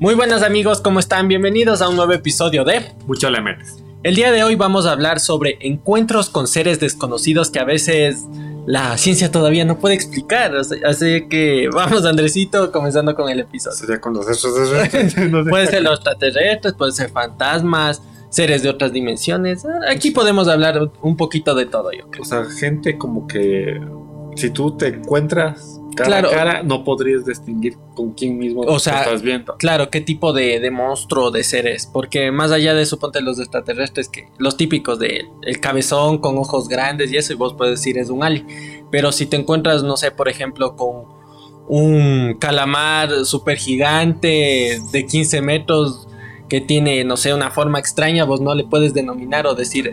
Muy buenas amigos, ¿cómo están? Bienvenidos a un nuevo episodio de Mucho le metes. El día de hoy vamos a hablar sobre encuentros con seres desconocidos que a veces la ciencia todavía no puede explicar. Así que vamos, Andresito, comenzando con el episodio. Sería con los extraterrestres. Puede ser los extraterrestres, puede ser fantasmas, seres de otras dimensiones. Aquí podemos hablar un poquito de todo, yo creo. O sea, gente como que si tú te encuentras cara Claro. a cara, no podrías distinguir con quién mismo O sea, estás viendo. Claro, qué tipo de, de monstruo de seres. Porque más allá de suponte los extraterrestres, que los típicos de el cabezón con ojos grandes y eso, y vos puedes decir es un alien. Pero si te encuentras, no sé, por ejemplo, con un calamar súper gigante de 15 metros que tiene, no sé, una forma extraña, vos no le puedes denominar o decir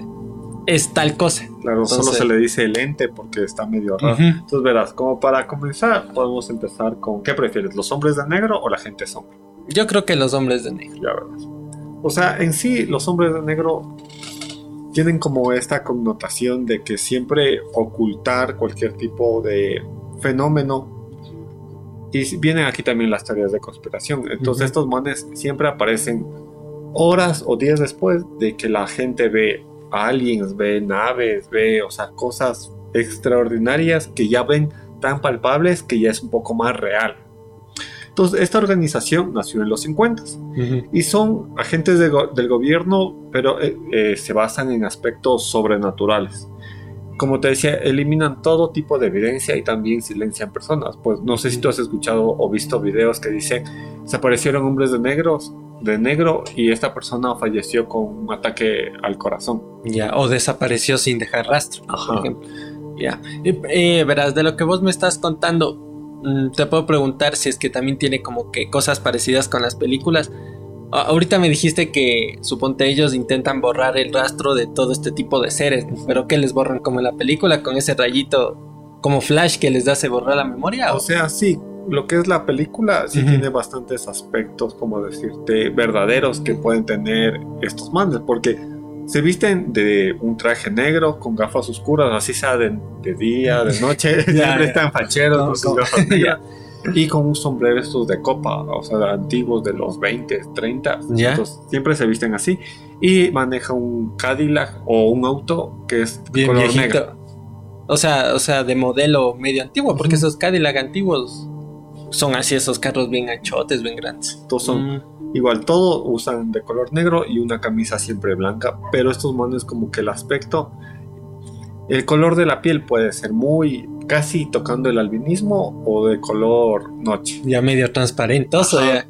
es tal cosa. Claro, solo Entonces- se le dice el ente porque está medio raro. Ujú. Entonces verás, como para comenzar, podemos empezar con ¿qué prefieres? ¿Los hombres de negro o la gente sombra? Yo creo que los hombres de negro. Ya verás. O sea, en sí, los hombres de negro tienen como esta connotación de que siempre ocultar cualquier tipo de fenómeno. Y vienen aquí también las teorías de conspiración. Entonces, estos manes siempre aparecen horas o días después de que la gente ve aliens, ve naves, ve, o sea, cosas extraordinarias que ya ven tan palpables que ya es un poco más real. Entonces, esta organización nació en los 50 y son agentes de go- del gobierno, pero eh, eh, se basan en aspectos sobrenaturales. Como te decía, eliminan todo tipo de evidencia y también silencian personas. Pues no sé si tú has escuchado o visto videos que dicen se aparecieron hombres de negros, de negro y esta persona falleció con un ataque al corazón. Ya, o desapareció sin dejar rastro, Ajá. por ejemplo. Ya. Eh, eh, verás, de lo que vos me estás contando, mm, te puedo preguntar si es que también tiene como que cosas parecidas con las películas. Ahorita me dijiste que suponte ellos intentan borrar el rastro de todo este tipo de seres, pero que les borran como en la película con ese rayito como flash que les hace borrar la memoria. O sea, sí, lo que es la película sí tiene bastantes aspectos, como decirte, verdaderos que pueden tener estos manes, porque se visten de un traje negro con gafas oscuras, así sea de, de día, de noche, Ya, siempre ya. están facheros No, con sus no. gafas negras. Y con un sombrero estos de copa, o sea, antiguos de los 20, 30. Ya. Entonces, siempre se visten así. Y maneja un Cadillac o un auto que es bien color viejito. negro. O sea, o sea, de modelo medio antiguo, porque esos Cadillac antiguos son así esos carros bien anchotes, bien grandes. Entonces son Mm. Igual todo usan de color negro y una camisa siempre blanca, pero estos manes como que el aspecto, el color de la piel puede ser muy casi tocando el albinismo o de color noche. ya medio transparentoso. Ya.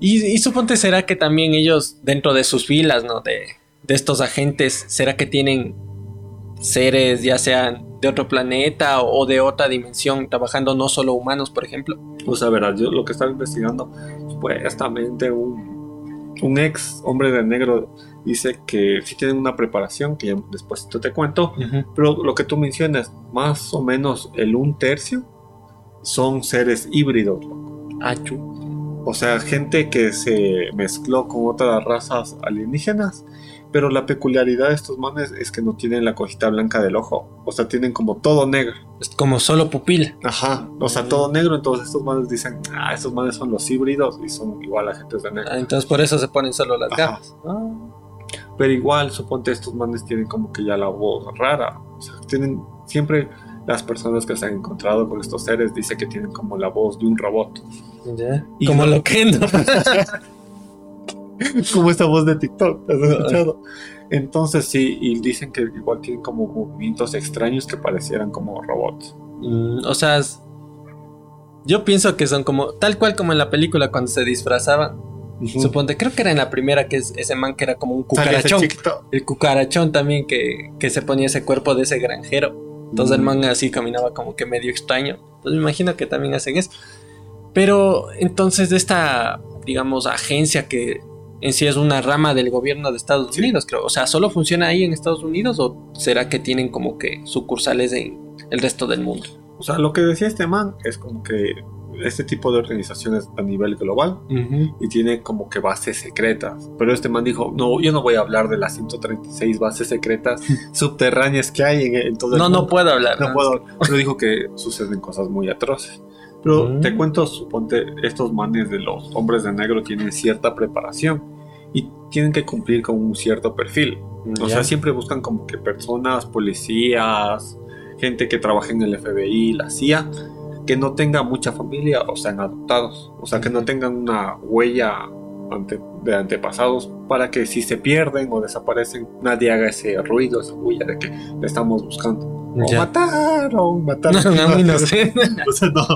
Y, y suponte será que también ellos dentro de sus filas, ¿no? De, de estos agentes, ¿será que tienen seres ya sean de otro planeta o, o de otra dimensión, trabajando no solo humanos, por ejemplo? O sea, verás, yo lo que estaba investigando, supuestamente un, un ex hombre de negro dice que sí tienen una preparación, que ya después te cuento, Pero lo que tú mencionas, más o menos el un tercio son seres híbridos. Achu. O sea, gente que se mezcló con otras razas alienígenas. Pero la peculiaridad de estos manes es que no tienen la cojita blanca del ojo. O sea, tienen como todo negro. Es como solo pupila. Ajá. O sea, todo negro. Entonces estos manes dicen, ah, estos manes son los híbridos y son igual agentes de negro. Ah, Entonces por eso se ponen solo las Ajá. gafas. Ah. Pero igual, suponte estos manes tienen como que ya la voz rara. O sea, tienen siempre las personas que se han encontrado con estos seres dicen que tienen como la voz de un robot. Ya. Y Como no- lo que no. como esta voz de TikTok, ¿has escuchado? Entonces sí, y dicen que igual tienen como movimientos extraños que parecieran como robots. Mm, o sea, yo pienso que son como, tal cual como en la película cuando se disfrazaban. Suponte, creo que era en la primera que es ese man que era como un cucarachón. El cucarachón también que, que se ponía ese cuerpo de ese granjero. Entonces el Mm. man así caminaba como que medio extraño. Entonces me imagino que también hacen eso. Pero entonces de esta, digamos, agencia que en sí es una rama del gobierno de Estados Sí. Unidos, creo. O sea, ¿solo funciona ahí en Estados Unidos o será que tienen como que sucursales en el resto del mundo? O sea, lo que decía este man es como que este tipo de organizaciones a nivel global y tiene como que bases secretas. Pero este man dijo, no, yo no voy a hablar de las 136 bases secretas subterráneas que hay en, en todo el No, mundo. no puedo hablar. No puedo. Pero dijo que suceden cosas muy atroces. Pero Mm. te cuento, suponte, estos manes de los hombres de negro tienen cierta preparación y tienen que cumplir con un cierto perfil. O sea, siempre buscan como que personas, policías, gente que trabaje en el FBI, la CIA, que no tenga mucha familia o sean adoptados. O sea, que no tengan una huella ante- de antepasados para que si se pierden o desaparecen, nadie haga ese ruido, esa huella de que le estamos buscando. O Ya. mataron, mataron. No, a mí no sé. No.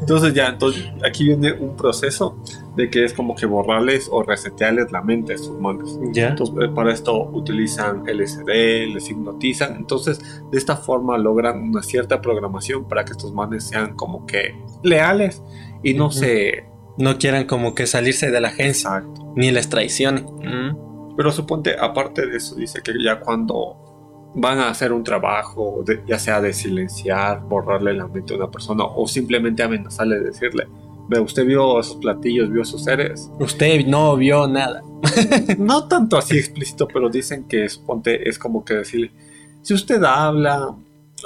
Entonces ya, entonces aquí viene un proceso de que es como que borrarles o resetearles la mente a estos manes. Ya. Entonces, eh, para esto utilizan LSD, les hipnotizan. Entonces, de esta forma logran una cierta programación para que estos manes sean como que leales y no Ujú. se... No quieran como que salirse de la agencia, Exacto. ni les traicionen. Mm. Pero suponte, aparte de eso, dice que ya cuando van a hacer un trabajo, de- ya sea de silenciar, borrarle la mente a una persona o simplemente amenazarle, decirle, ve, usted vio esos platillos, vio esos seres. Usted no vio nada. no tanto así explícito, pero dicen que suponte, es como que decirle, si usted habla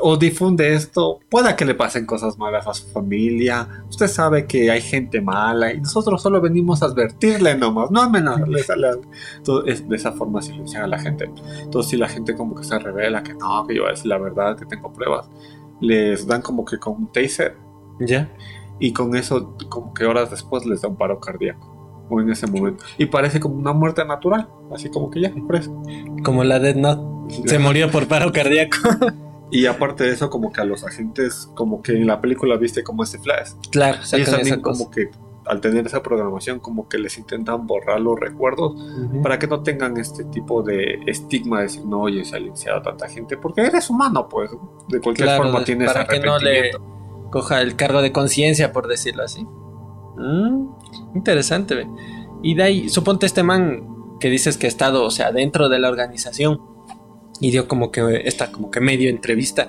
o difunde esto, pueda que le pasen cosas malas a su familia. Usted sabe que hay gente mala y nosotros solo venimos a advertirle nomás, no amenazarle. Entonces, de esa forma silencian a la gente. Entonces, si la gente como que se revela que no, que yo voy a decir la verdad, que tengo pruebas, les dan como que con un taser Ya. y con eso como que horas después les da un paro cardíaco. O en ese momento. Y parece como una muerte natural. Así como que ya, fresco. Como la Dead Note. Se murió por paro cardíaco. Y aparte de eso, como que a los agentes, como que en la película viste como ese flash. claro, sacan también como que al tener esa programación, como que les intentan borrar los recuerdos para que no tengan este tipo de estigma de decir, no, oye, se ha silenciado a tanta gente, porque eres humano, pues. De cualquier Claro, forma tienes para que no le coja el cargo de conciencia, por decirlo así. Mm, interesante, ve. Y de ahí, suponte este man que dices que ha estado, o sea, dentro de la organización y dio como que esta como que medio entrevista.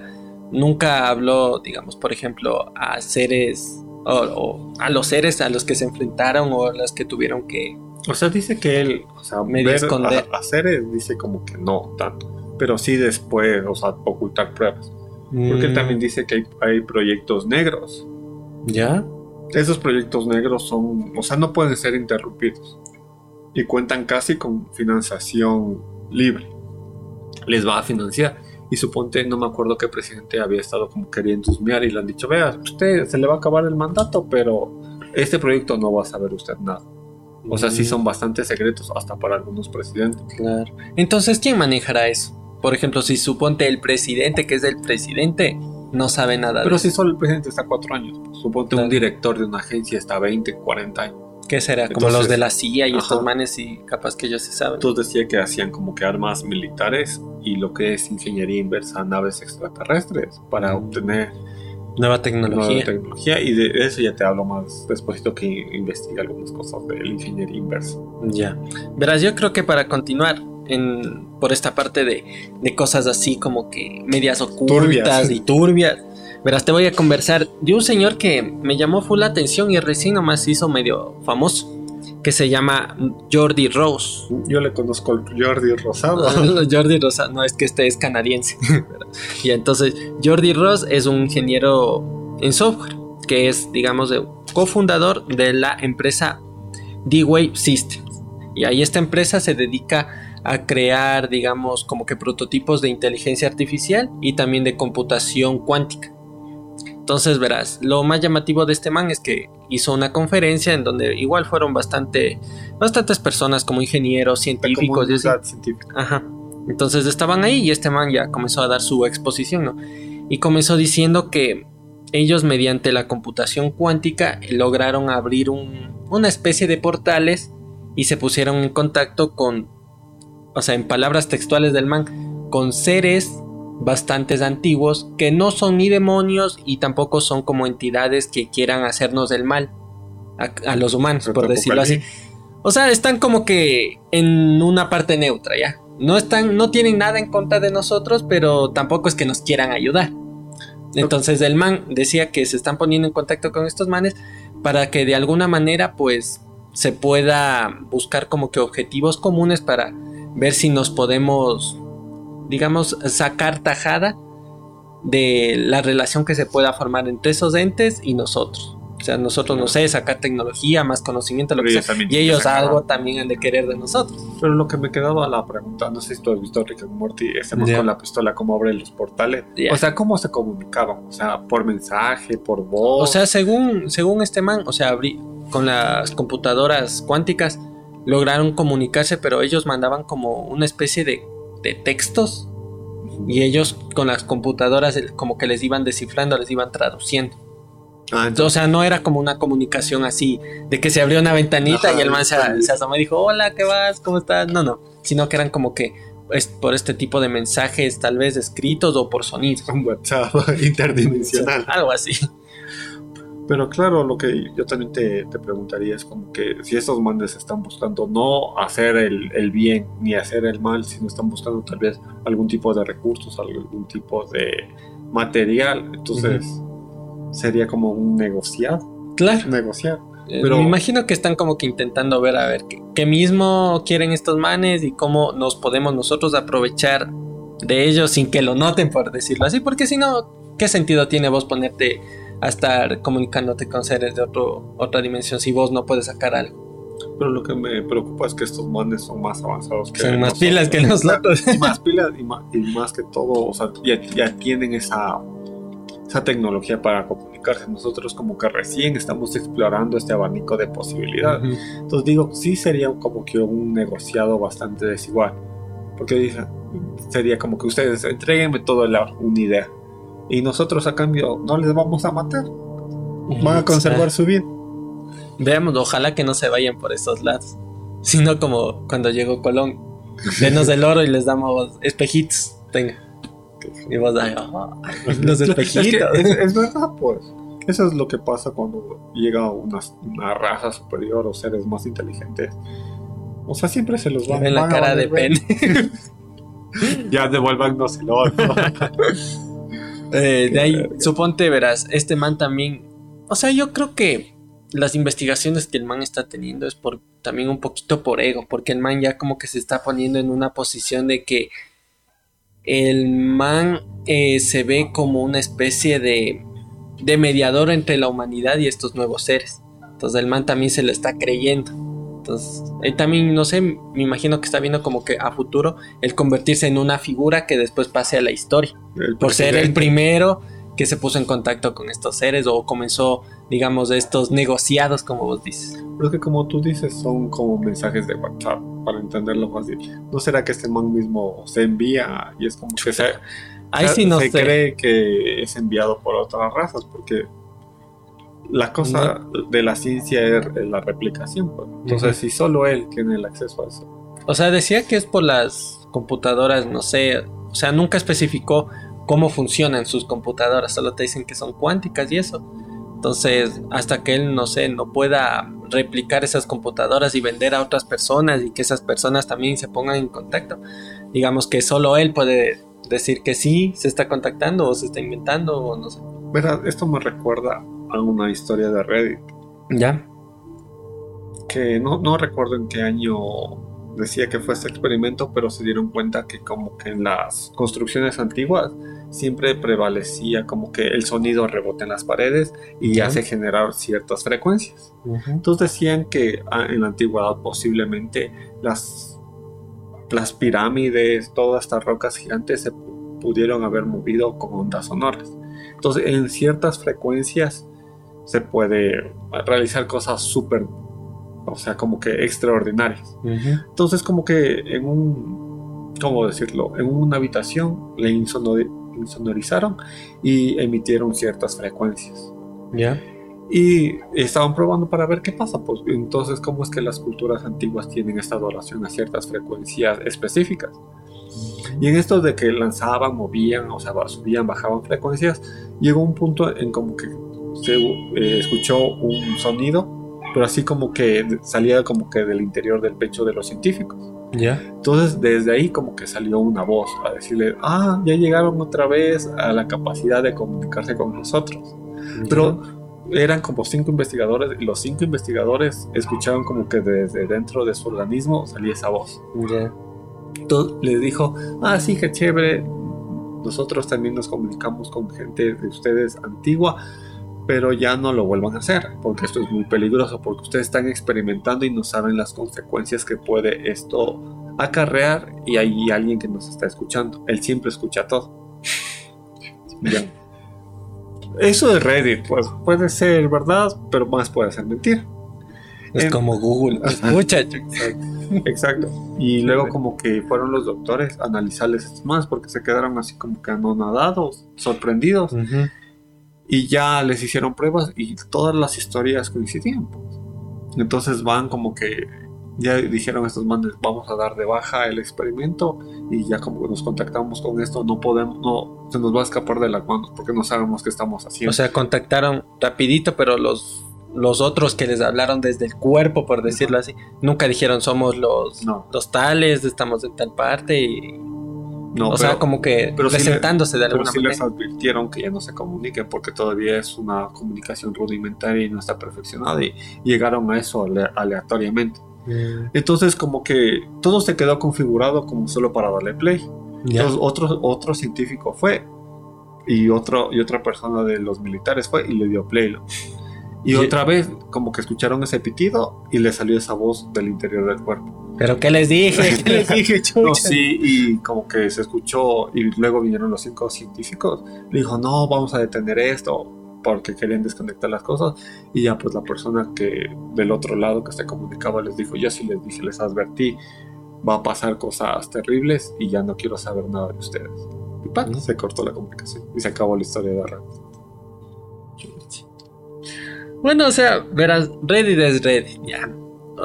Nunca habló, digamos, por ejemplo, a seres o, o a los seres a los que se enfrentaron o a los que tuvieron que O sea, dice que él, o sea, Medio esconder. a, a seres dice como que no tanto, pero sí después, o sea, ocultar pruebas. Porque él Mm, también dice que hay, hay proyectos negros. ya Esos proyectos negros son, o sea, no pueden ser interrumpidos. Y cuentan casi con financiación libre. Les va a financiar. Y suponte, no me acuerdo qué presidente había estado como queriendo husmear y le han dicho, vea, usted se le va a acabar el mandato, pero este proyecto no va a saber usted nada. O sea, sí son bastante secretos hasta para algunos presidentes. Claro. Entonces, ¿quién manejará eso? Por ejemplo, si suponte el presidente, que es el presidente, no sabe nada Pero de si solo el presidente está cuatro años, suponte Claro. un director de una agencia está 20, 40 años. ¿Qué será? Como Entonces, los de la CIA y ajá. estos manes y capaz que ellos se saben. Entonces decía que hacían como que armas militares y lo que es ingeniería inversa a naves extraterrestres para obtener Nueva nueva tecnología. tecnología y de eso ya te hablo más después que investigue algunas cosas de la ingeniería inversa. Ya. Verás, yo creo que para continuar en, por esta parte de, de cosas así como que medias ocultas Turbias. y turbias, verás, te voy a conversar de un señor que me llamó full la atención y recién nomás hizo medio famoso, que se llama Jordi Rose. Yo le conozco al Jordi Rosado. Jordi Rosa, no es que este es canadiense. y entonces, Jordi Ross es un ingeniero en software, que es, digamos, cofundador de la empresa D-Wave Systems. Y ahí esta empresa se dedica a crear, digamos, como que prototipos de inteligencia artificial y también de computación cuántica. Entonces verás, lo más llamativo de este man es que hizo una conferencia en donde igual fueron bastante, bastantes personas como ingenieros, científicos y científica. Ajá. Entonces estaban ahí y este man ya comenzó a dar su exposición, ¿no? Y comenzó diciendo que ellos mediante la computación cuántica lograron abrir un- una especie de portales y se pusieron en contacto con, o sea, en palabras textuales del man, con seres bastantes antiguos que no son ni demonios y tampoco son como entidades que quieran hacernos del mal a, a los humanos, por decirlo así. O sea, están como que en una parte neutra, ¿ya? No están, no tienen nada en contra de nosotros, pero tampoco es que nos quieran ayudar. Entonces el man decía que se están poniendo en contacto con estos manes para que de alguna manera pues se pueda buscar como que objetivos comunes para ver si nos podemos digamos sacar tajada de la relación que se pueda formar entre esos entes y nosotros. O sea, nosotros, no sé, sacar tecnología, más conocimiento, lo Pero que ellos sea. Y ellos algo también han de querer de nosotros. Pero lo que me quedaba la pregunta, no sé si tú has visto Rick and Morty, man Ya. con la pistola, cómo abre los portales. Ya. O sea, ¿cómo se comunicaban? O sea, por mensaje, por voz. O sea, según, según este man, o sea, abrí- con las computadoras cuánticas lograron comunicarse, pero ellos mandaban como una especie de, textos y ellos con las computadoras como que les iban descifrando, les iban traduciendo. Ah, O sea, no era como una comunicación así, de que se abrió una ventanita Ajá, y el man se, se asomó y dijo, hola, ¿qué vas? ¿Cómo estás? No, no, sino que eran como que es por este tipo de mensajes, tal vez escritos o por sonidos. un WhatsApp interdimensional. Algo así. Pero claro, lo que yo también te, te preguntaría es como que si estos mandes están buscando no hacer el, el bien ni hacer el mal, sino están buscando tal vez algún tipo de recursos, algún tipo de material, entonces sería como un negociado, Claro. negociar. Eh, Pero- Me imagino que están como que intentando ver a ver qué, qué mismo quieren estos manes y cómo nos podemos nosotros aprovechar de ellos sin que lo noten, por decirlo así. Porque si no, ¿qué sentido tiene vos ponerte a estar comunicándote con seres de otro, otra dimensión si vos no puedes sacar algo? Pero lo que me preocupa es que estos mandes son más avanzados que Son más nosotros. pilas que nosotros. y más pilas y más, y más que todo, o sea, ya, ya tienen esa, esa tecnología para comunicarse. Nosotros como que recién estamos explorando este abanico de posibilidades. Entonces digo, sí sería como que un negociado bastante desigual. Porque sería como que ustedes entreguenme toda la, una idea. Y nosotros a cambio no les vamos a matar. Van a conservar su vida. Veamos, ojalá que no se vayan por esos lados. Sino como cuando llegó Colón. Denos el oro y les damos espejitos. Tenga. Y vos ahí, "Ah, los Es, que espejitos. es, es verdad, pues. Eso es lo que pasa cuando llega una, una raza superior o seres más inteligentes. O sea, siempre se los van, Ven la a cara de pene. Ya devuélvanos el oro. Eh, de ahí, suponte, verás, este man también. O sea, yo creo que las investigaciones que el man está teniendo es por también un poquito por ego, porque el man ya como que se está poniendo en una posición de que el man eh, se ve como una especie de, de mediador entre la humanidad y estos nuevos seres. Entonces el man también se lo está creyendo. Entonces, él también, no sé, me imagino que está viendo como que a futuro el convertirse en una figura que después pase a la historia El por ser el primero que se puso en contacto con estos seres o comenzó, digamos, estos negociados, como vos dices. Pero es que como tú dices, son como mensajes de WhatsApp, para entenderlo fácil. ¿No será que este man mismo se envía y es como que se, Ahí se- sí no se sé. cree que es enviado por otras razas? Porque la cosa de la ciencia es la replicación. pues. Entonces, Ujú. si solo él tiene el acceso a eso. O sea, decía que es por las computadoras, no sé, o sea, nunca especificó cómo funcionan sus computadoras, solo te dicen que son cuánticas y eso. Entonces, hasta que él, no sé, no pueda replicar esas computadoras y vender a otras personas y que esas personas también se pongan en contacto, digamos que solo él puede decir que sí, se está contactando o se está inventando o no sé. Verás, esto me recuerda a una historia de Reddit Ya. que no, no recuerdo en qué año decía que fue este experimento, pero se dieron cuenta que como que en las construcciones antiguas siempre prevalecía como que el sonido rebota en las paredes y Ya. hace generar ciertas frecuencias. Entonces decían que ah, en la antigüedad posiblemente las, las pirámides, todas estas rocas gigantes se pu- pudieron haber movido con ondas sonoras. Entonces en ciertas frecuencias se puede realizar cosas súper, o sea, como que extraordinarias. Entonces como que en un, ¿cómo decirlo? En una habitación le insonori- insonorizaron y emitieron ciertas frecuencias. Ya. Y estaban probando para ver qué pasa. Pues entonces, ¿cómo es que las culturas antiguas tienen esta adoración a ciertas frecuencias específicas? Y en esto de que lanzaban, movían, o sea, subían, bajaban frecuencias, llegó un punto en como que se eh, escuchó un sonido, pero así como que salía como que del interior del pecho de los científicos. Ya. Entonces, desde ahí como que salió una voz a decirle, ah, ya llegaron otra vez a la capacidad de comunicarse con nosotros. Pero eran como cinco investigadores y los cinco investigadores escuchaban como que desde dentro de su organismo salía esa voz. Ya. Entonces le dijo, ah, sí, qué chévere, nosotros también nos comunicamos con gente de ustedes antigua, pero ya no lo vuelvan a hacer, porque esto es muy peligroso, porque ustedes están experimentando y no saben las consecuencias que puede esto acarrear y hay alguien que nos está escuchando. Él siempre escucha todo. Ya. Eso de Reddit, pues puede ser verdad, pero más puede ser mentira. Es En- como Google. Escucha. Exacto. Y luego como que fueron los doctores a analizarles más porque se quedaron así como que anonadados, sorprendidos. Ujú. Y ya les hicieron pruebas y todas las historias coincidían. pues. Entonces van como que ya dijeron estos manes, vamos a dar de baja el experimento y ya como nos contactamos con esto, no podemos, no, se nos va a escapar de las manos porque no sabemos qué estamos haciendo. O sea, contactaron rapidito, pero los, los otros que les hablaron desde el cuerpo, por decirlo así, nunca dijeron somos los, No. los tales, estamos de tal parte. Y, no, o sea, como que pero sí le- presentándose de Pero alguna sí les manera. advirtieron que ya no se comuniquen porque todavía es una comunicación rudimentaria y no está perfeccionada y llegaron a eso ale- aleatoriamente. Mm, Entonces como que todo se quedó configurado como solo para darle play. Entonces otro, otro científico fue y, otro, y otra persona de los militares fue y le dio play. ¿no? Y Sí. otra vez como que escucharon ese pitido y le salió esa voz del interior del cuerpo. Pero ¿qué les dije? ¿Qué les dije, No, sí, y como que se escuchó y luego vinieron los cinco científicos. Le dijo, no, vamos a detener esto porque querían desconectar las cosas. Y ya pues la persona que del otro lado que se comunicaba les dijo, yo sí les dije, les advertí, va a pasar cosas terribles y ya no quiero saber nada de ustedes. Y. Ujú. se cortó la comunicación y se acabó la historia de Reddit. Bueno, o sea, verás, Reddit es Reddit, ya.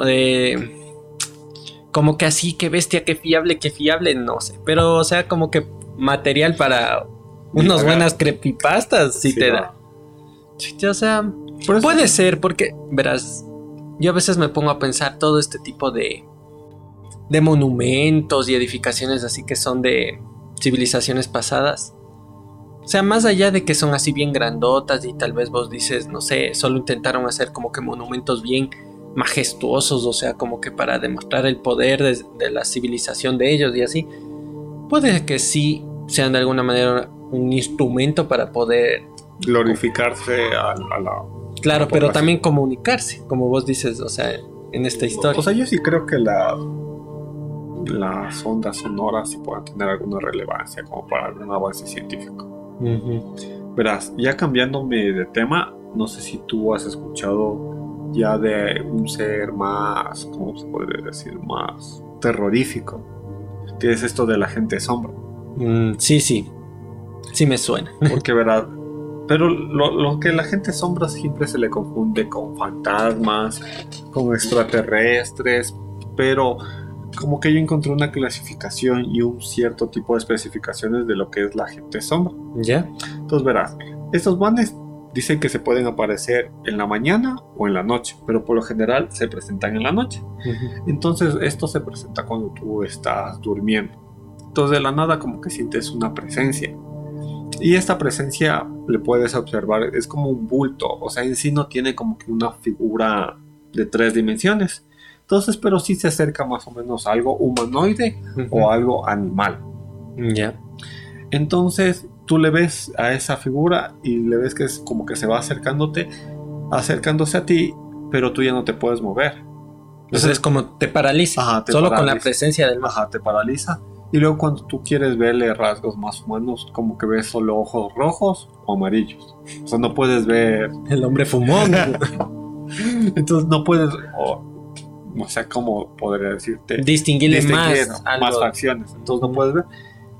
Eh, como que así, que bestia, que fiable, que fiable, no sé. Pero, o sea, como que material para unas Divagar. buenas creepypastas sí, te da. O sea, puede ser, porque, verás, yo a veces me pongo a pensar todo este tipo de, de monumentos y edificaciones así que son de civilizaciones pasadas. O sea, más allá de que son así bien grandotas y tal vez vos dices, no sé, solo intentaron hacer como que monumentos bien majestuosos, o sea, como que para demostrar el poder de, de la civilización de ellos y así. Puede que sí sean de alguna manera un instrumento para poder, glorificarse a, a la... claro, pero también comunicarse, como vos dices, o sea, en esta historia. O sea, yo sí creo que la, las ondas sonoras sí puedan tener alguna relevancia como para algún avance científico. Verás, ya cambiándome de tema, no sé si tú has escuchado ya de un ser más, ¿cómo se podría decir? Más terrorífico, que es esto de la gente sombra. Mm, sí, sí, sí me suena. Porque verás, pero lo, lo que la gente sombra siempre se le confunde con fantasmas, con extraterrestres, pero como que yo encontré una clasificación y un cierto tipo de especificaciones de lo que es la gente sombra. ¿Ya? Entonces verás, estos manes dicen que se pueden aparecer en la mañana o en la noche, pero por lo general se presentan en la noche. Entonces esto se presenta cuando tú estás durmiendo. Entonces de la nada como que sientes una presencia. Y esta presencia le puedes observar, es como un bulto, o sea, en sí no tiene como que una figura de tres dimensiones. Entonces, pero sí se acerca más o menos a algo humanoide o algo animal. Ya. Entonces tú le ves a esa figura y le ves que es como que se va acercándote, acercándose a ti, pero tú ya no te puedes mover. Entonces es como te paraliza. Ajá, te solo con la paraliza. presencia del mar. Ajá, te paraliza. Y luego cuando tú quieres verle rasgos más humanos, como que ves solo ojos rojos o amarillos. O sea, no puedes ver... El hombre fumón. Entonces no puedes... O, o sea, ¿cómo podría decirte? Distinguirle distinguir más. más algo. facciones. Entonces no puedes ver.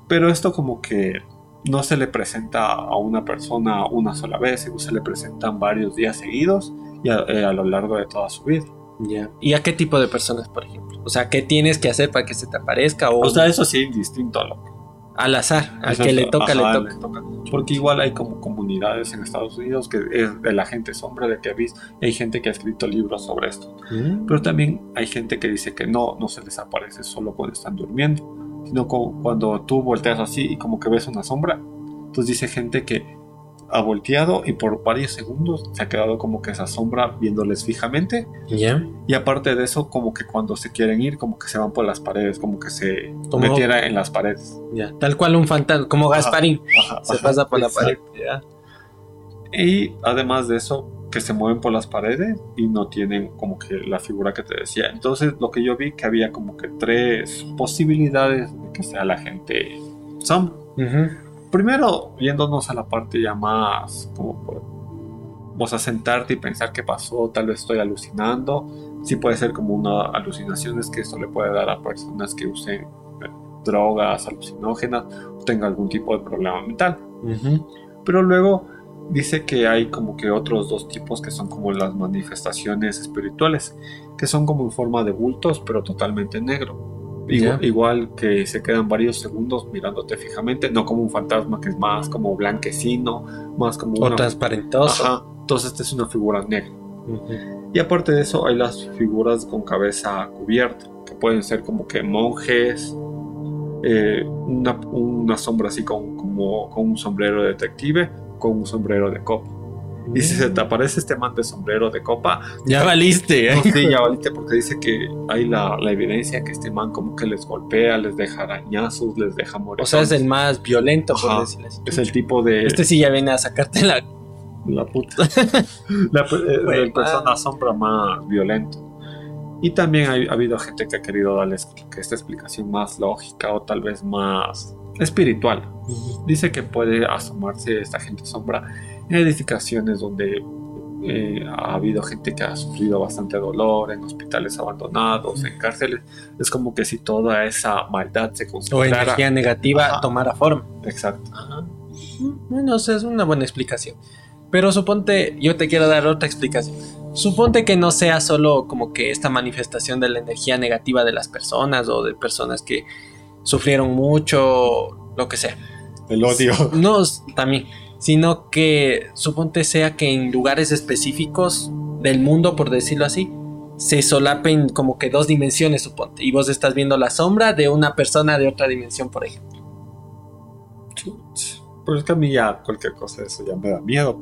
Pero esto como que no se le presenta a una persona una sola vez, sino se le presentan varios días seguidos y a, eh, a lo largo de toda su vida. ¿Y a qué tipo de personas, por ejemplo? O sea, ¿qué tienes que hacer para que se te aparezca? O, O sea, eso sí es distinto a lo al azar, al Eso que es- le toca, ajá, le toca. Porque igual hay como comunidades en Estados Unidos que es de la gente sombra de que y hay gente que ha escrito libros sobre esto. Mm. Pero también hay gente que dice que no, no se les aparece solo cuando están durmiendo, sino como cuando tú volteas así y como que ves una sombra. Entonces dice gente que ha volteado y por varios segundos se ha quedado como que esa sombra viéndoles fijamente. Ya. Y aparte de eso, como que cuando se quieren ir, como que se van por las paredes, como que se Como- metiera en las paredes. Ya. Tal cual un fantasma, como Gasparín. Ajá, Se ajá, pasa por la pared. Ya. Y además de eso, que se mueven por las paredes y no tienen como que la figura que te decía. Entonces, lo que yo vi que había como que tres posibilidades de que sea la gente. Ujú. Primero, yéndonos a la parte ya más como por, vos a sentarte y pensar qué pasó, tal vez estoy alucinando. Sí puede ser como una alucinación, es que esto le puede dar a personas que usen eh, drogas alucinógenas o tengan algún tipo de problema mental. Ujú. Pero luego dice que hay como que otros dos tipos que son como las manifestaciones espirituales, que son como en forma de bultos, pero totalmente negro. Igual, que se quedan varios segundos mirándote fijamente, no como un fantasma que es más como blanquecino, más como O una... transparentoso. Ajá, entonces esta es una figura negra. Y aparte de eso hay las figuras con cabeza cubierta, que pueden ser como que monjes, eh, una, una sombra así con, como, con un sombrero de detective, con un sombrero de copa. Y si se te aparece este man de sombrero de copa, Ya valiste, ¿eh? no sé, ya valiste porque dice que hay la, la evidencia que este man como que les golpea, les deja arañazos, les deja O moretones. sea, es el más violento, por Ajá. decirles. Es el tipo de... Este sí ya viene a sacarte la. La puta. La, eh, el persona man. sombra más violento. Y también hay- ha habido gente que ha querido darles que esta explicación más lógica o tal vez más espiritual. Dice que puede asomarse esta gente sombra en edificaciones donde eh, ha habido gente que ha sufrido bastante dolor, en hospitales abandonados, en cárceles. Es como que si toda esa maldad se O concentrara. energía negativa Ajá. tomara forma. Exacto. Ajá. Bueno, o es una buena explicación. Pero suponte, yo te quiero dar otra explicación. Suponte que no sea solo como que esta manifestación de la energía negativa de las personas o de personas que sufrieron mucho, lo que sea. El odio. No, también, sino que suponte sea que en lugares específicos del mundo, por decirlo así, se solapen como que dos dimensiones, suponte, y vos estás viendo la sombra de una persona de otra dimensión, por ejemplo. Pero es que a mí ya cualquier cosa de eso ya me da miedo.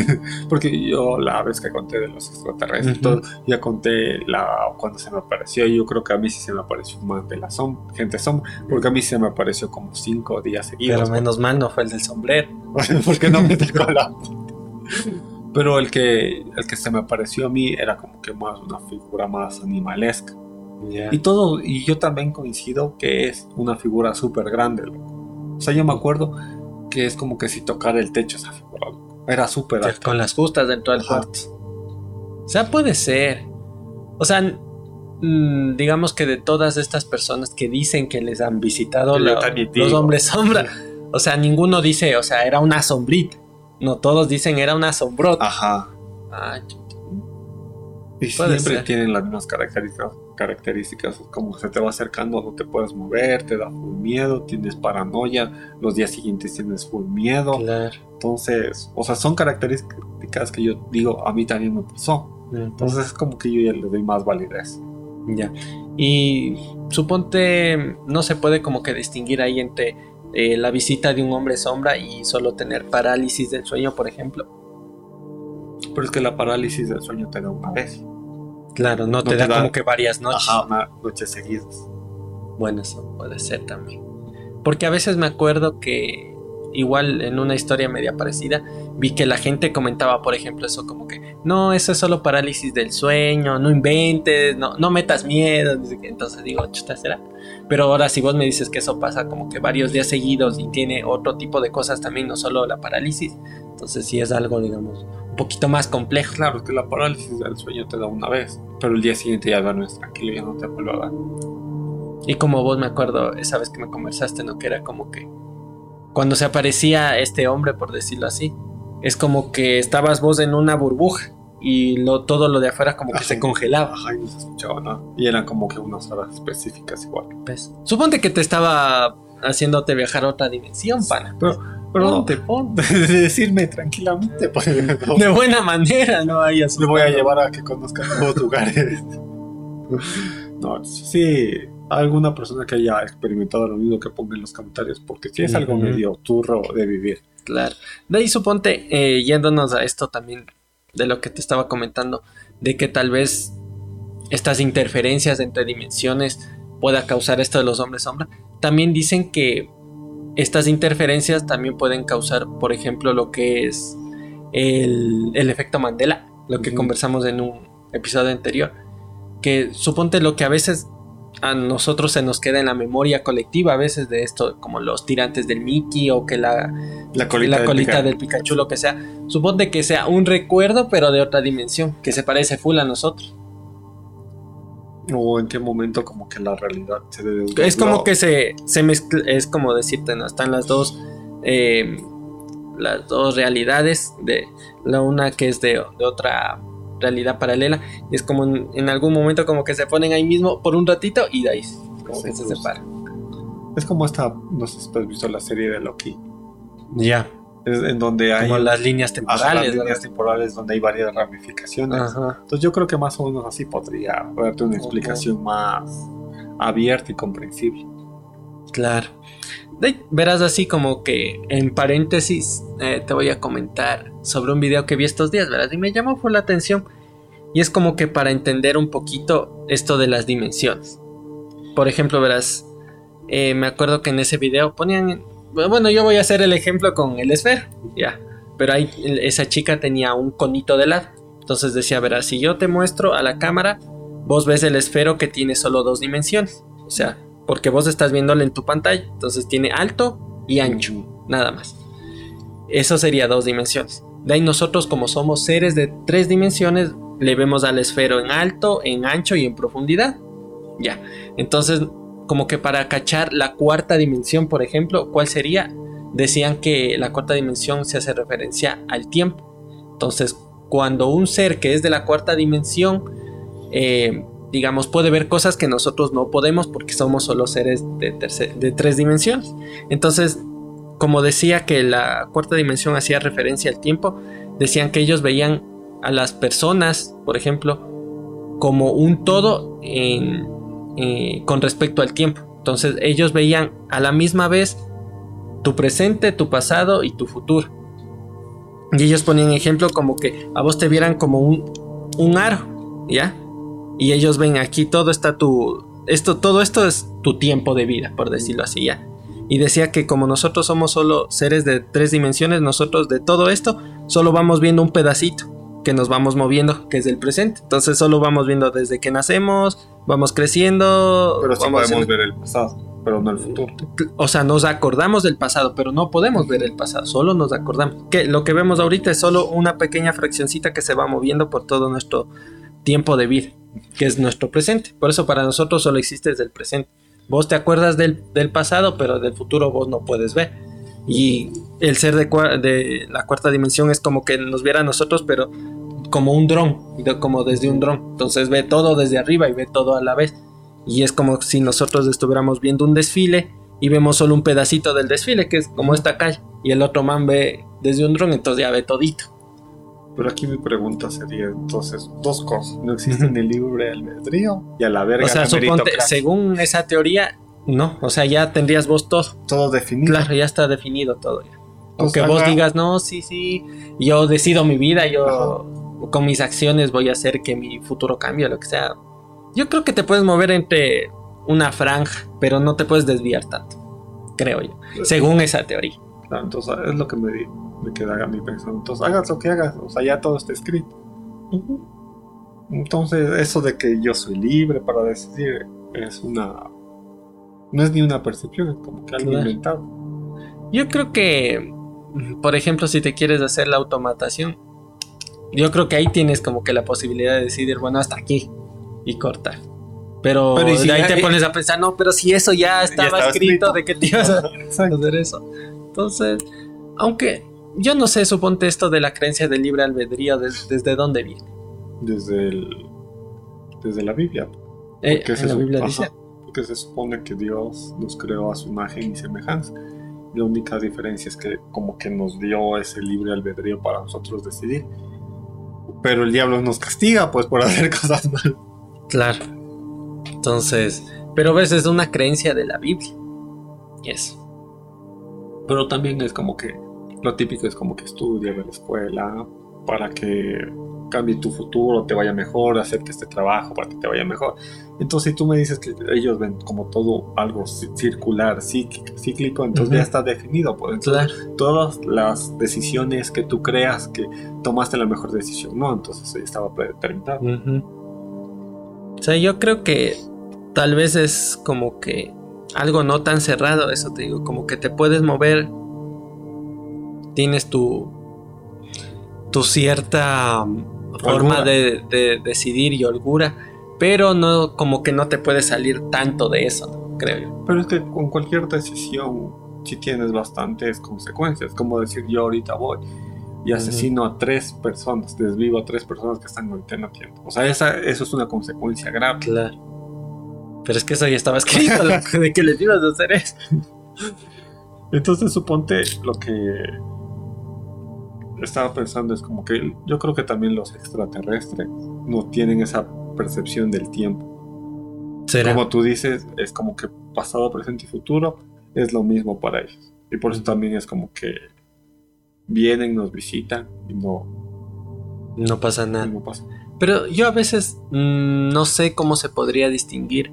Porque yo la vez que conté de los extraterrestres, Ujú. todo, ya conté la, cuando se me apareció. y Yo creo que a mí sí se me apareció un man de la sombra, gente sombra. Porque a mí se me apareció como cinco días seguidos. Pero menos mal no fue el del sombrero. porque no me tocó la. Pero el que, el que se me apareció a mí era como que más una figura más animalesca. Y todo, y yo también coincido que es una figura súper grande. O sea, yo me acuerdo que es como que si tocara el techo figura, loco. Era súper Ya, alta. Con las justas dentro del cuarto. O sea, puede ser. O sea, mm, digamos que de todas estas personas que dicen que les han visitado los hombres sombra, o sea, ninguno dice, o sea, era una sombrita. No, todos dicen era una sombrota. Ajá. Y siempre ser. tienen las mismas características, características, como se te va acercando, no te puedes mover, te da full miedo, tienes paranoia, los días siguientes tienes full miedo. claro. Entonces, o sea, son características que yo digo, a mí también me pasó. Entonces es como que yo ya le doy más validez. Ya. Y suponte, no se puede como que distinguir ahí entre eh, la visita de un hombre sombra y solo tener parálisis del sueño, por ejemplo. Pero es que la parálisis del sueño te da una vez. Claro, no, te, te da, da- como que varias noches. Ajá, una noche seguidas. Bueno, eso puede ser también. Porque a veces me acuerdo que igual en una historia media parecida vi que la gente comentaba, por ejemplo, eso como que no, eso es solo parálisis del sueño, no inventes, no, no metas miedo. Entonces digo, chuta, será. Pero ahora si vos me dices que eso pasa como que varios días seguidos y tiene otro tipo de cosas también, no solo la parálisis, entonces sí es algo, digamos, un poquito más complejo. Claro, es que la parálisis del sueño te da una vez, pero el día siguiente ya duermes tranquilo, ya no te vuelve a dar. Y como vos me acuerdo esa vez que me conversaste, ¿no? Que era como que cuando se aparecía este hombre, por decirlo así, es como que estabas vos en una burbuja y lo, todo lo de afuera como que Ajá. se congelaba. Ajá, y no se escuchaba nada. Y eran como que unas horas específicas igual. ¿ves? Suponte que te estaba haciéndote viajar a otra dimensión, pana. Pero, no, Ponte, ponte. de decirme tranquilamente, pues no. De buena manera, no hayas. le voy a llevar a que conozca nuevos lugares. No, sí, alguna persona que haya experimentado lo mismo que ponga en los comentarios, porque si es algo medio turro de vivir. Claro. De ahí suponte, eh, yéndonos a esto también, de lo que te estaba comentando, de que tal vez estas interferencias entre dimensiones pueda causar esto de los hombres sombra. También dicen que estas interferencias también pueden causar, por ejemplo, lo que es el, el efecto Mandela, lo que conversamos en un episodio anterior. Que suponte lo que a veces a nosotros se nos queda en la memoria colectiva, a veces de esto, como los tirantes del Mickey o que la, La colita, la del colita Pikachu. del Pikachu, lo que sea. Suponte que sea un recuerdo, pero de otra dimensión, que se parece full a nosotros. O en qué momento como que la realidad se debe Es como que se, se mezcla, es como decirte, ¿no? Están las dos, eh, las dos realidades, de la una que es de, de otra realidad paralela, y es como en, en algún momento como que se ponen ahí mismo por un ratito y de ahí como Sí, que se separan. Es como esta, no sé si has visto la serie de Loki, Ya, en donde hay como las líneas temporales. las ¿verdad? líneas temporales donde hay varias ramificaciones. Ajá. Entonces yo creo que más o menos así podría darte una explicación más abierta y comprensible. Claro. Verás así como que en paréntesis eh, te voy a comentar sobre un video que vi estos días, verás, y me llamó por la atención. Y es como que para entender un poquito esto de las dimensiones. Por ejemplo, verás, eh, me acuerdo que en ese video ponían, bueno, yo voy a hacer el ejemplo con el esfero, ya. Pero ahí esa chica tenía un conito de lado. Entonces decía, verás, si yo te muestro a la cámara, vos ves el esfero que tiene solo dos dimensiones. O sea, porque vos estás viéndolo en tu pantalla. Entonces tiene alto y ancho, nada más. Eso sería dos dimensiones. De ahí nosotros como somos seres de tres dimensiones, le vemos al esfero en alto, en ancho y en profundidad. Ya. Entonces, como que para cachar la cuarta dimensión, por ejemplo, ¿cuál sería? Decían que la cuarta dimensión se hace referencia al tiempo. Entonces, cuando un ser que es de la cuarta dimensión, eh, digamos, puede ver cosas que nosotros no podemos porque somos solo seres de, de tres dimensiones. Entonces, como decía que la cuarta dimensión hacía referencia al tiempo, decían que ellos veían a las personas, por ejemplo, como un todo en- eh, con respecto al tiempo. Entonces ellos veían a la misma vez tu presente, tu pasado y tu futuro. Y ellos ponían ejemplo como que a vos te vieran como un, un aro, ¿ya? Y ellos ven aquí todo está tu... Esto, todo esto es tu tiempo de vida, por decirlo así, ¿ya? Y decía que como nosotros somos solo seres de tres dimensiones, nosotros de todo esto solo vamos viendo un pedacito que nos vamos moviendo, que es el presente. Entonces solo vamos viendo desde que nacemos, vamos creciendo, Pero sí podemos ver el pasado, pero no el futuro. o sea, nos acordamos del pasado, pero no podemos ver el pasado, solo nos acordamos. Que lo que vemos ahorita es solo una pequeña fraccioncita que se va moviendo por todo nuestro tiempo de vida, que es nuestro presente. Por eso para nosotros solo existe desde el presente. Vos te acuerdas del, del pasado, pero del futuro vos no puedes ver. Y el ser de, de la cuarta dimensión es como que nos viera a nosotros, pero como un dron, como desde un dron. Entonces ve todo desde arriba y ve todo a la vez. Y es como si nosotros estuviéramos viendo un desfile y vemos solo un pedacito del desfile, que es como esta calle. Y el otro man ve desde un dron, entonces ya ve todito. Pero aquí mi pregunta sería entonces dos cosas. No existe ni libre albedrío y a la verga O sea, suponte, según esa teoría, no. O sea, ya tendrías vos todo. todo definido. Claro, ya está definido todo ya. Pues, Aunque vos ajá. digas, no, sí, sí, yo decido mi vida, yo con mis acciones voy a hacer que mi futuro cambie, lo que sea. Yo creo que te puedes mover entre una franja, pero no te puedes desviar tanto, creo yo, según esa teoría. Claro, entonces es lo que me, di- me queda a mí pensando. Entonces hagas lo que hagas, o sea, ya todo está escrito. Entonces eso de que yo soy libre para decidir es una... No es ni una percepción, es como que algo Claro. inventado. Yo creo que, por ejemplo, si te quieres hacer la automatación, yo creo que ahí tienes como que la posibilidad de decidir, bueno, hasta aquí y cortar. Pero, Pero, ¿y si de ahí ya- te pones a pensar, no, pero si eso ya estaba, estaba escrito, escrito. de que te ibas a hacer eso. Entonces, aunque yo no sé, suponte esto de la creencia del libre albedrío, des- desde dónde viene. Desde, el, desde la Biblia. Eh, en se la Biblia dice. porque se supone que Dios nos creó a su imagen y semejanza. La única diferencia es que como que nos dio ese libre albedrío para nosotros decidir. Pero el diablo nos castiga pues por hacer cosas mal. Claro. Entonces, Pero ves, es una creencia de la Biblia. Y eso. Pero también es como que lo típico es como que estudia, ve la escuela, para que cambie tu futuro, te vaya mejor, acepte este trabajo para que te vaya mejor. Entonces, si tú me dices que ellos ven como todo algo circular, cíclico, entonces ya está definido. Pues, todas las decisiones que tú creas que tomaste la mejor decisión, no, entonces ya estaba predeterminado. O sea, yo creo que tal vez es como que algo no tan cerrado, eso te digo, como que te puedes mover, tienes tu, tu cierta forma de, decidir y holgura, pero no como que no te puedes salir tanto de eso, creo yo. Pero es que con cualquier decisión sí tienes bastantes consecuencias, como decir yo ahorita voy y asesino a tres personas, desvivo a tres personas que están ahorita en tiempo. O sea, esa, eso es una consecuencia grave. Claro. Pero es que eso ya estaba escrito, de que les ibas a hacer eso. Entonces suponte lo que estaba pensando es como que yo creo que también los extraterrestres no tienen esa percepción del tiempo. Como tú dices, es como que pasado, presente y futuro es lo mismo para ellos. Y por eso también es como que vienen, nos visitan y no... No pasa nada. Pero yo a veces mm, no sé cómo se podría distinguir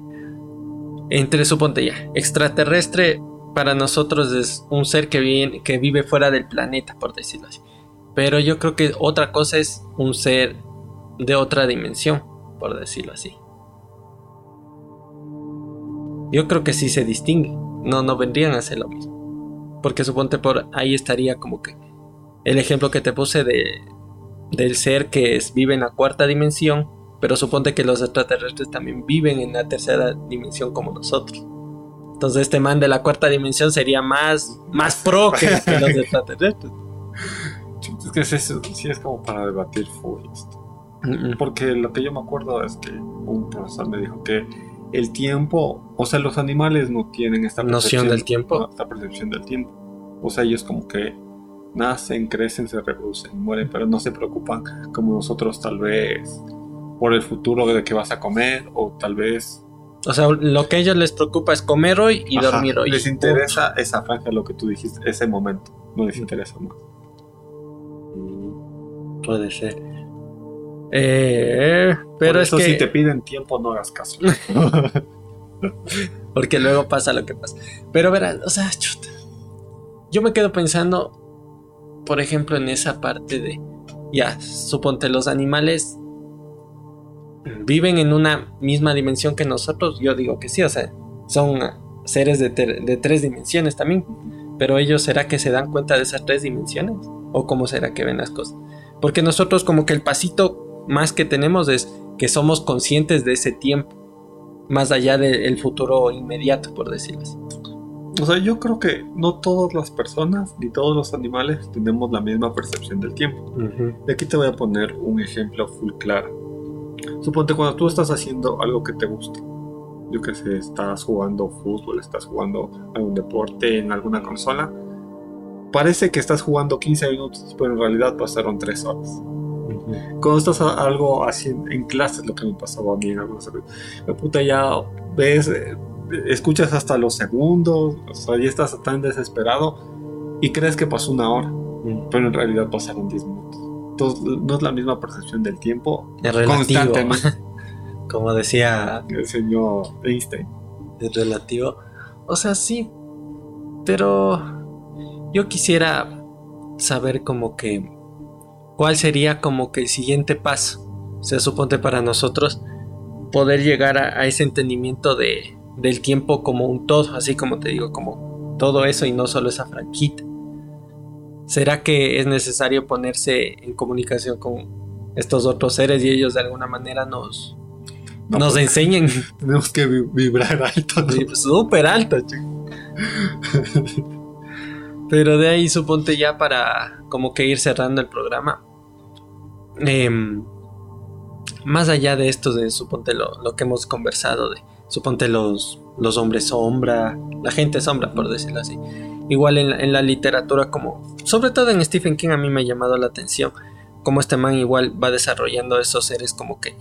entre, suponte ya, extraterrestre para nosotros es un ser que, viene, que vive fuera del planeta, por decirlo así. Pero yo creo que otra cosa es un ser de otra dimensión, por decirlo así. Yo creo que sí se distingue. No, no vendrían a ser lo mismo. Porque suponte por ahí estaría como que el ejemplo que te puse de, del ser que es, vive en la cuarta dimensión, pero suponte que los extraterrestres también viven en la tercera dimensión como nosotros. Entonces este man de la cuarta dimensión sería más, más pro que los extraterrestres. Es que sí, es como para debatir full Porque lo que yo me acuerdo es que un profesor me dijo que el tiempo, o sea, los animales no tienen esta noción del tiempo. esta percepción del tiempo. O sea, ellos como que nacen, crecen, se reproducen, mueren, pero no se preocupan como nosotros tal vez por el futuro de que vas a comer o tal vez... O sea, lo que a ellos les preocupa es comer hoy y dormir hoy. Les interesa esa franja, lo que tú dijiste, ese momento, no les interesa más. Puede ser. Eh, pero es que... si te piden tiempo no hagas caso. Porque luego pasa lo que pasa. Pero verás, o sea, Yo me quedo pensando, por ejemplo, en esa parte de, ya, suponte los animales viven en una misma dimensión que nosotros. Yo digo que sí, o sea, son seres de, de tres dimensiones también. Pero ellos, ¿será que se dan cuenta de esas tres dimensiones? ¿O cómo será que ven las cosas? Porque nosotros como que el pasito más que tenemos es que somos conscientes de ese tiempo, más allá del futuro inmediato, por decirlo así. O sea, yo creo que no todas las personas ni todos los animales tenemos la misma percepción del tiempo. Y aquí te voy a poner un ejemplo full claro. Suponte cuando tú estás haciendo algo que te gusta. Yo que sé, estás jugando fútbol, estás jugando algún deporte en alguna consola parece que estás jugando 15 minutos, pero en realidad pasaron 3 horas. Cuando estás algo así en, clases, lo que me pasaba a mí en algunos la puta ya ves, eh, escuchas hasta los segundos, o sea, ya estás tan desesperado y crees que pasó una hora, pero en realidad pasaron 10 minutos. Entonces, no es la misma percepción del tiempo constantemente. Como decía el señor Einstein. Es relativo. O sea, sí, pero yo quisiera saber como que cuál sería como que el siguiente paso. Se supone para nosotros poder llegar a, ese entendimiento de, del tiempo como un todo, así como te digo, como todo eso y no solo esa franquita. ¿Será que es necesario ponerse en comunicación con estos otros seres y ellos de alguna manera nos, nos pues, enseñen? Tenemos que vibrar alto. Súper alto, chico. Pero de ahí suponte ya para como que ir cerrando el programa. Em, más allá de esto de suponte lo, que hemos conversado de suponte los, los hombres sombra, la gente sombra por decirlo así. Igual en, la literatura como, sobre todo en Stephen King a mí me ha llamado la atención como este man igual va desarrollando esos seres como que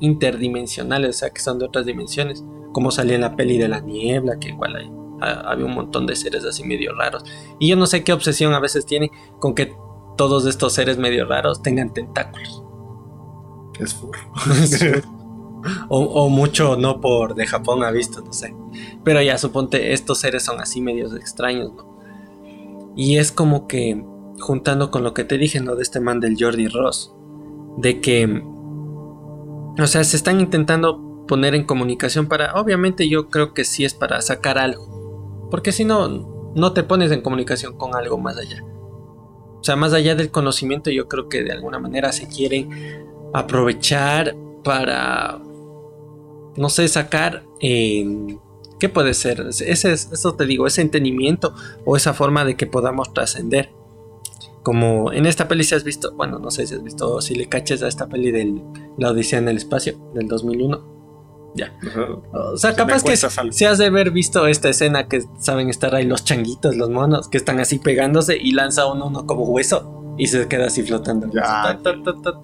interdimensionales, o sea que son de otras dimensiones, como salía en la peli de la niebla, que igual hay, había un montón de seres así medio raros. Y yo no sé qué obsesión a veces tiene con que todos estos seres medio raros tengan tentáculos. Es furro. o, mucho no por de Japón ha visto, no sé. Pero ya suponte, estos seres son así medios extraños, ¿no? Y es como que, juntando con lo que te dije, ¿no? De este man del Jordi Ross, de que, o sea, se están intentando poner en comunicación para, obviamente yo creo que sí es para sacar algo, porque si no, no te pones en comunicación con algo más allá. O sea, más allá del conocimiento, yo creo que de alguna manera se quieren aprovechar para, no sé, sacar, eh, ¿qué puede ser? Ese, eso te digo, ese entendimiento o esa forma de que podamos trascender. Como en esta peli si has visto, bueno, no sé si has visto, si le caches a esta peli de La Odisea en el Espacio, del 2001. Ya. O sea, capaz que si has de haber visto esta escena que saben estar ahí los changuitos, los monos, que están así pegándose y lanza uno, uno como hueso y se queda así flotando. Ya.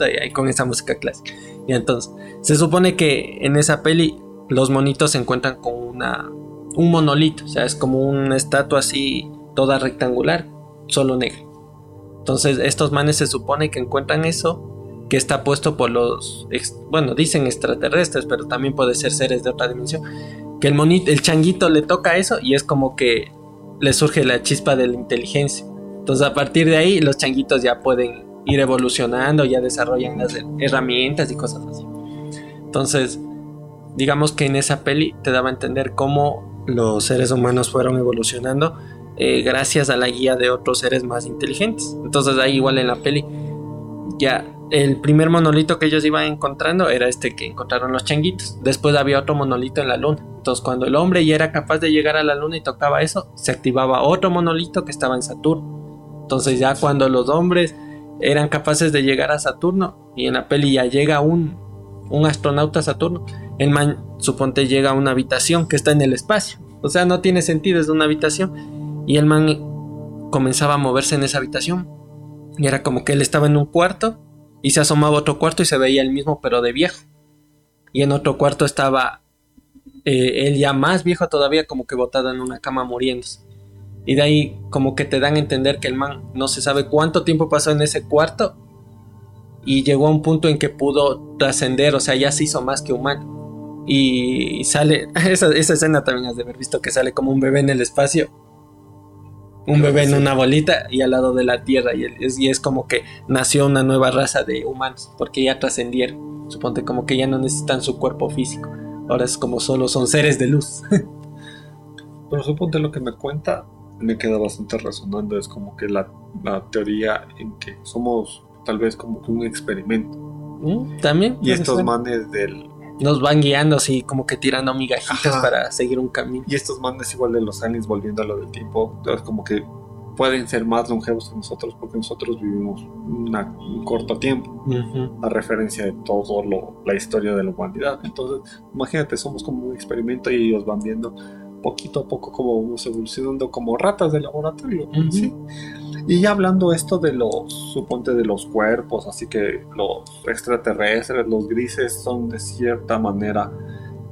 y ahí con esa música clásica. Y entonces, se supone que en esa peli los monitos se encuentran con una, un monolito, o sea, es como una estatua así toda rectangular, solo negra. Entonces, estos manes se supone que encuentran eso que está puesto por los, bueno, dicen extraterrestres, pero también puede ser seres de otra dimensión. Que el monito, el changuito le toca eso y es como que le surge la chispa de la inteligencia. Entonces, a partir de ahí, los changuitos ya pueden ir evolucionando, ya desarrollan las herramientas y cosas así. Entonces, digamos que en esa peli te daba a entender cómo los seres humanos fueron evolucionando eh, gracias a la guía de otros seres más inteligentes. Entonces, ahí igual en la peli, ya el primer monolito que ellos iban encontrando era este que encontraron los changuitos. Después había otro monolito en la luna. Entonces, cuando el hombre ya era capaz de llegar a la luna y tocaba eso, se activaba otro monolito que estaba en Saturno. Entonces, ya cuando los hombres eran capaces de llegar a Saturno y en la peli llega un, un astronauta a Saturno, el man suponte llega a una habitación que está en el espacio. O sea, no tiene sentido, es una habitación. Y el man comenzaba a moverse en esa habitación. Y era como que él estaba en un cuarto y se asomaba a otro cuarto y se veía el mismo pero de viejo. Y en otro cuarto estaba eh, él ya más viejo todavía como que botado en una cama muriéndose. Y de ahí como que te dan a entender que el man no se sabe cuánto tiempo pasó en ese cuarto y llegó a un punto en que pudo trascender, o sea, ya se hizo más que humano. Y sale, esa, escena también has de haber visto que sale como un bebé en el espacio. Un bebé en una bolita y al lado de la Tierra. Y es, y es como que nació una nueva raza de humanos, porque ya trascendieron. Suponte como que ya no necesitan su cuerpo físico. Ahora es como solo son seres de luz. Pero suponte lo que me cuenta me queda bastante resonando. Es como que la, la teoría en que somos tal vez como que un experimento. Mm, también. Y estos manes del... Nos van guiando así, como que tirando migajitas para seguir un camino. Y estos manes igual de los aliens, volviendo a lo del tiempo, entonces como que pueden ser más longevos que nosotros porque nosotros vivimos un corto tiempo, a referencia de todo lo, la historia de la humanidad. Entonces, imagínate, somos como un experimento y ellos van viendo poquito a poco cómo vamos evolucionando como ratas de laboratorio. ¿sí? Y ya hablando esto de los, suponte de los cuerpos, así que los extraterrestres, los grises son de cierta manera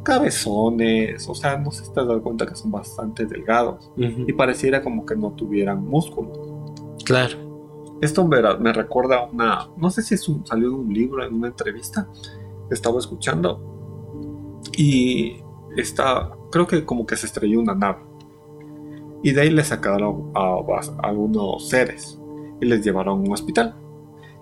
cabezones, o sea, no se te das cuenta que son bastante delgados y pareciera como que no tuvieran músculos. Claro. Esto me recuerda una, no sé si es un, salió de un libro, en una entrevista, estaba escuchando y está, creo que como que se estrelló una nave y de ahí le sacaron a, algunos seres y les llevaron a un hospital.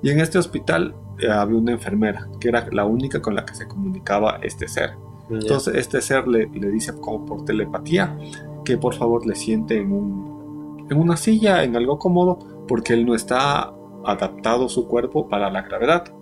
Y en este hospital eh, había una enfermera que era la única con la que se comunicaba este ser. Entonces este ser le, le, dice como por telepatía que por favor le siente en, un, en una silla, en algo cómodo, porque él no está adaptado su cuerpo para la gravedad.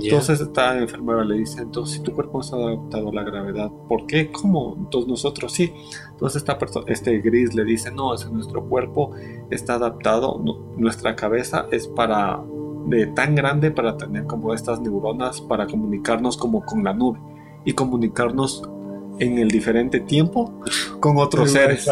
Entonces esta enfermera le dice, entonces si tu cuerpo no está adaptado a la gravedad, ¿por qué? ¿Cómo? Entonces nosotros sí. Entonces esta persona, este gris le dice, no, es que nuestro cuerpo está adaptado, nuestra cabeza es para de tan grande para tener como estas neuronas para comunicarnos como con la nube y comunicarnos en el diferente tiempo con otros seres.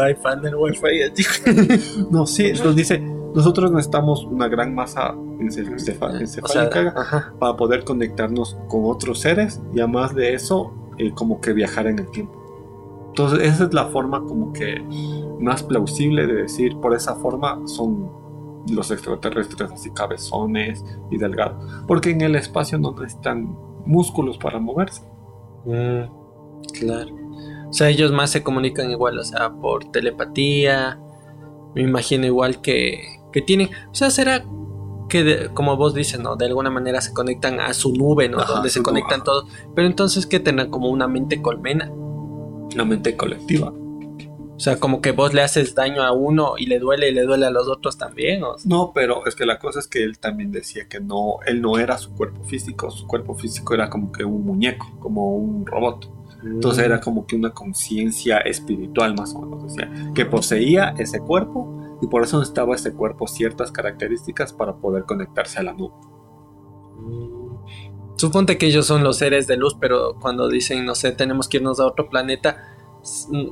no, sí, entonces dice, nosotros necesitamos una gran masa encefálica para poder conectarnos con otros seres y además de eso, eh, como que viajar en el tiempo. Entonces esa es la forma como que más plausible de decir, por esa forma son los extraterrestres así cabezones y delgados. Porque en el espacio no necesitan músculos para moverse. Mm, claro. O sea, ellos más se comunican igual, o sea, por telepatía. Me imagino igual que, que tienen. O sea, será que, como vos dices, ¿no? De alguna manera se conectan a su nube, ¿no? Donde se conectan todos. Pero entonces que tendrán como una mente colmena. Una mente colectiva. O sea, como que vos le haces daño a uno y le duele y le duele a los otros también. ¿o? No, pero es que la cosa es que él también decía que no, él no era su cuerpo físico, su cuerpo físico era como que un muñeco, como un robot. Entonces era como que una conciencia espiritual más o menos, decía, que poseía ese cuerpo y por eso necesitaba ese cuerpo ciertas características para poder conectarse a la nube. Suponte que ellos son los seres de luz, pero cuando dicen, no sé, tenemos que irnos a otro planeta,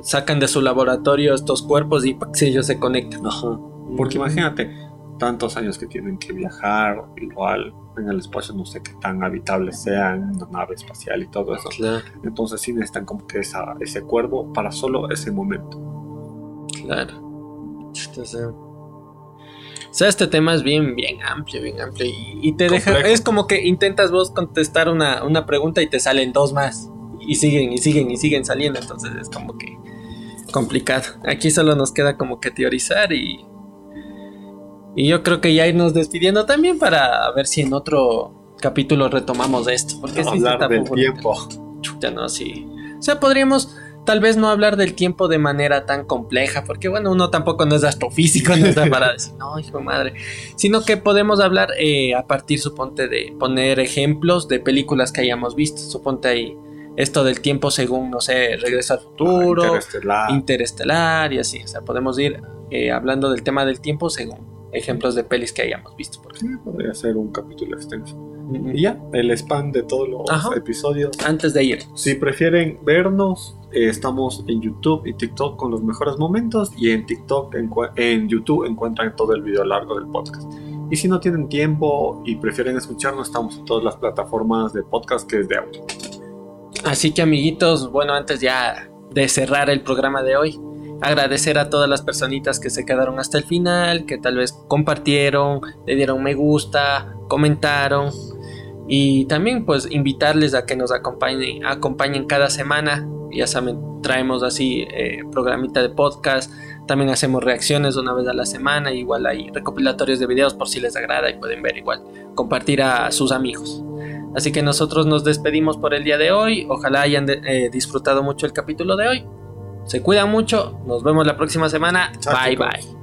sacan de su laboratorio estos cuerpos y si ellos se conectan. Porque imagínate, tantos años que tienen que viajar, igual en el espacio no sé qué tan habitable sea en una nave espacial y todo eso. Entonces sí necesitan como que esa, ese cuervo para solo ese momento. Claro. O sea, este tema es bien, bien amplio, bien amplio. Y, te deja. Es como que intentas vos contestar una, una pregunta y te salen dos más. Y siguen, y siguen, y siguen saliendo. Entonces es como que complicado. Aquí solo nos queda como que teorizar y y yo creo que ya irnos despidiendo también para ver si en otro capítulo retomamos esto. Porque no, hablar del tiempo. Ya no, sí. O sea, podríamos tal vez no hablar del tiempo de manera tan compleja, porque bueno, uno tampoco no es astrofísico, no está para decir, no, hijo madre, sino que podemos hablar eh, a partir, suponte, de poner ejemplos de películas que hayamos visto, suponte ahí esto del tiempo según, no sé, Regreso al Futuro, Interestelar. Interestelar y así, o sea, podemos ir eh, hablando del tema del tiempo según ejemplos de pelis que hayamos visto. Por podría ser un capítulo extenso. Y ya, el spam de todos los episodios. Antes de ir. Si prefieren vernos, eh, estamos en YouTube y TikTok con los mejores momentos. Y en TikTok, en, YouTube, encuentran todo el video largo del podcast. Y si no tienen tiempo y prefieren escucharnos, estamos en todas las plataformas de podcast que es de audio. Así que amiguitos, bueno, antes ya de cerrar el programa de hoy, agradecer a todas las personitas que se quedaron hasta el final, que tal vez compartieron, le dieron me gusta, comentaron y también pues invitarles a que nos acompañen, acompañen cada semana. Ya saben, traemos así eh, programita de podcast, también hacemos reacciones una vez a la semana, igual hay recopilatorios de videos por si les agrada y pueden ver igual, compartir a sus amigos. Así que nosotros nos despedimos por el día de hoy, ojalá hayan eh, disfrutado mucho el capítulo de hoy. Se cuidan mucho. Nos vemos la próxima semana. bye bye.